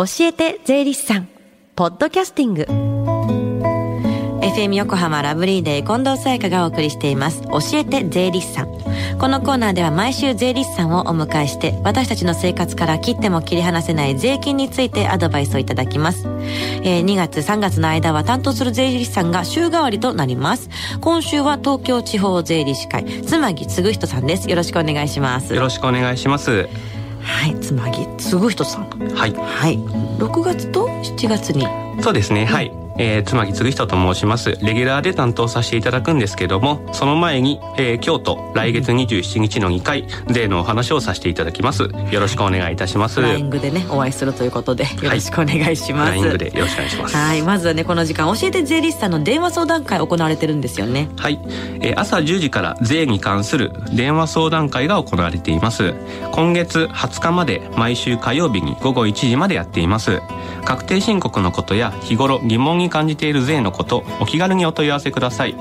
教えて税理士さん。ポッドキャスティング。FM 横浜ラブリーデー近藤沙耶香がお送りしています。教えて税理士さん。このコーナーでは毎週税理士さんをお迎えして私たちの生活から切っても切り離せない税金についてアドバイスをいただきます、えー、2月3月の間は担当する税理士さんが週替わりとなります。今週は東京地方税理士会妻木嗣人さんです。よろしくお願いします。よろしくお願いしますはい妻木嗣人さん。はい。はい。6月と7月に。そうですね、はいえー、妻木嗣人と申します。レギュラーで担当させていただくんですけどもその前に、えー、今日と来月27日の2回税のお話をさせていただきます。よろしくお願いいたします。ライングでねお会いするということでよろしくお願いします、ライングでよろしくお願いします。はい。まずはねこの時間教えて税理士さんの電話相談会行われてるんですよね。はい、えー、朝10時から税に関する電話相談会が行われています。今月20日まで毎週火曜日に午後1時までやっています。確定申告のことや日頃疑問に感じている税のことお気軽にお問い合わせください。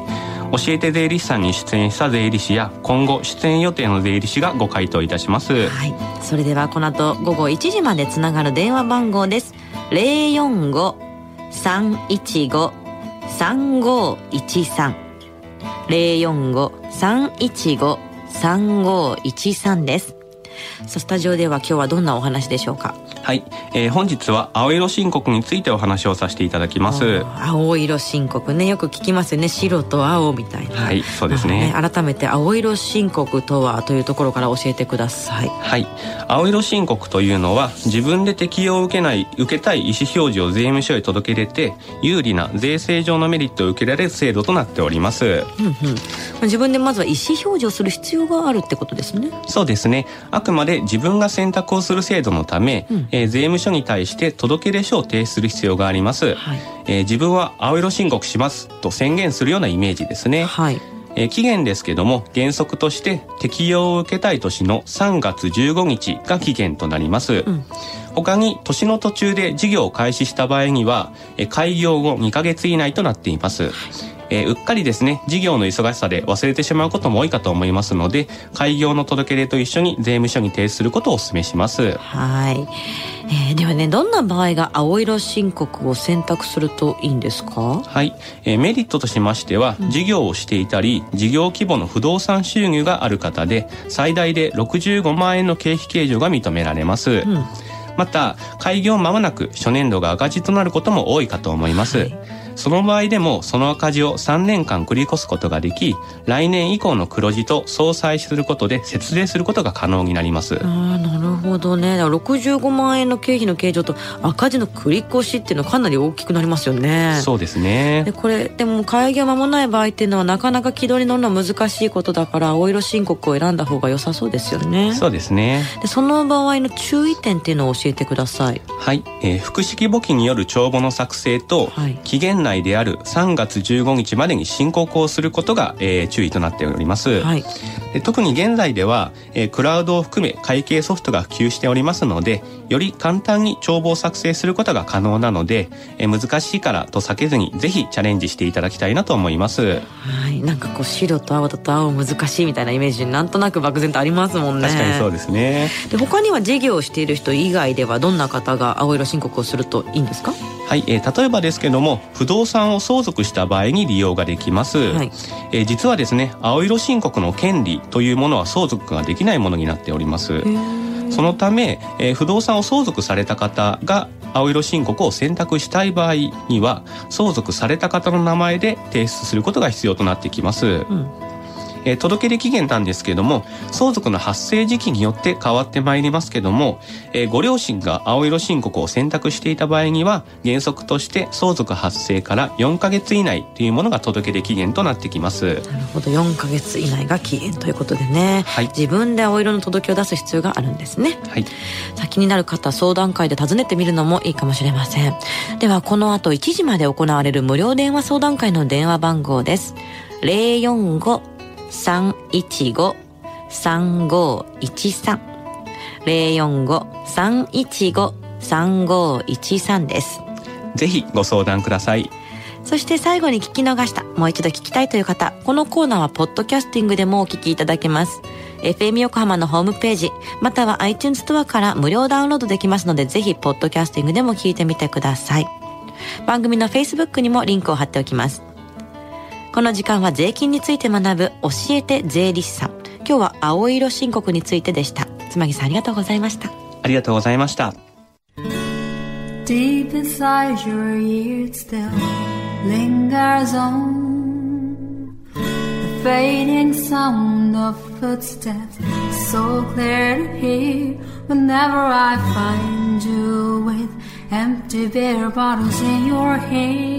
教えて税理士さんに出演した税理士や今後出演予定の税理士がご回答いたします。はい。それではこの後午後1時までつながる電話番号です。045-315-3513 045-315-3513です。さあスタジオでは今日はどんなお話でしょうか？はい、えー、本日は青色申告についてお話をさせていただきます。青色申告ね。よく聞きますよね。白と青みたいな。はいそうですね、ね、改めて青色申告とはというところから教えてください。はい。青色申告というのは自分で適用を受けない受けたい意思表示を税務署へ届け出て有利な税制上のメリットを受けられる制度となっております、うんうん、自分でまずは意思表示をする必要があるってことですね。そうですね。あくまで自分が選択をする制度のため、うん、えー、税務署に対して届け出書を提出する必要があります、はい、えー、自分は青色申告しますと宣言するようなイメージですね、はい。えー、期限ですけども原則として適用を受けたい年の3月15日が期限となります、うん、他に年の途中で事業を開始した場合には、えー、開業後2ヶ月以内となっています、はいえー、うっかりですね、事業の忙しさで忘れてしまうことも多いかと思いますので、開業の届け出と一緒に税務署に提出することをお勧めします。はい。えー、ではね、どんな場合が青色申告を選択するといいんですか？はい。えー、メリットとしましては、うん、事業をしていたり、事業規模の不動産収入がある方で、最大で65万円の経費計上が認められます。うんまた開業間もなく初年度が赤字となることも多いかと思います、はいその場合でもその赤字を3年間繰り越すことができ来年以降の黒字と相殺することで節税することが可能になります。あなるほどね。65万円の経費の計上と赤字の繰り越しっていうのはかなり大きくなりますよね。そうですね。でこれでも開業間もない場合っていうのはなかなか軌道に乗るのは難しいことだから青色申告を選んだ方が良さそうですよね。そうですね。でその場合の注意点っていうのを教えてください。はい、えー、複式簿記による帳簿の作成と、はい、期限内内である3月15日までに申告をすることが、えー、注意となっております、はい、で特に現在では、えー、クラウドを含め会計ソフトが普及しておりますのでより簡単に帳簿を作成することが可能なので、えー、難しいからと避けずにぜひチャレンジしていただきたいなと思います。はい。なんかこう白と青だと青難しいみたいなイメージなんとなく漠然とありますもんね。確かにそうですね。で他には事業をしている人以外ではどんな方が青色申告をするといいんですか？はい、えー、例えばですけども不動産を相続した場合に利用ができます、はい、えー、実はですね青色申告の権利というものは相続ができないものになっております。そのため、えー、不動産を相続された方が青色申告を選択したい場合には相続された方の名前で提出することが必要となってきます、うんえー、届け出期限なんですけども相続の発生時期によって変わってまいりますけども、えー、ご両親が青色申告を選択していた場合には原則として相続発生から4か月以内というものが届け出期限となってきます。なるほど。4か月以内が期限ということでね、はい、自分で青色の届けを出す必要があるんですね、はい、先になる方相談会で尋ねてみるのもいいかもしれません。ではこの後1時まで行われる無料電話相談会の電話番号です。045 315-3513 045-315-3513です。ぜひご相談ください。そして最後に聞き逃した、もう一度聞きたいという方、このコーナーはポッドキャスティングでもお聞きいただけます。FM 横浜のホームページ、または iTunes ストアから無料ダウンロードできますので、ぜひ、ポッドキャスティングでも聞いてみてください。番組の Facebook にもリンクを貼っておきます。この時間は税金について学ぶ教えて税理士さん。今日は青色申告についてでした。つまぎさんありがとうございました。ありがとうございました。Deep inside your ears still lingers on the fading sound of footsteps, so clear to hear whenever I find you with empty beer bottles in your hand.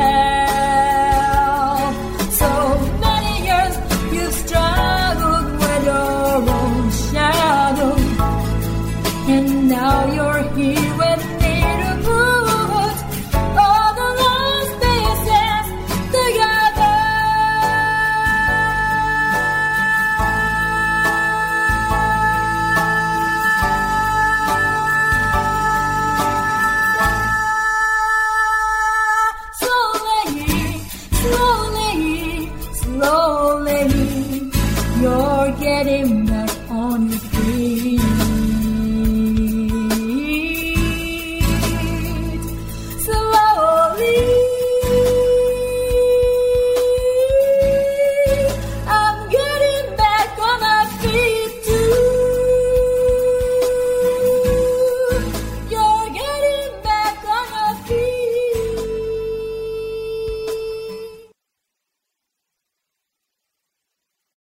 let him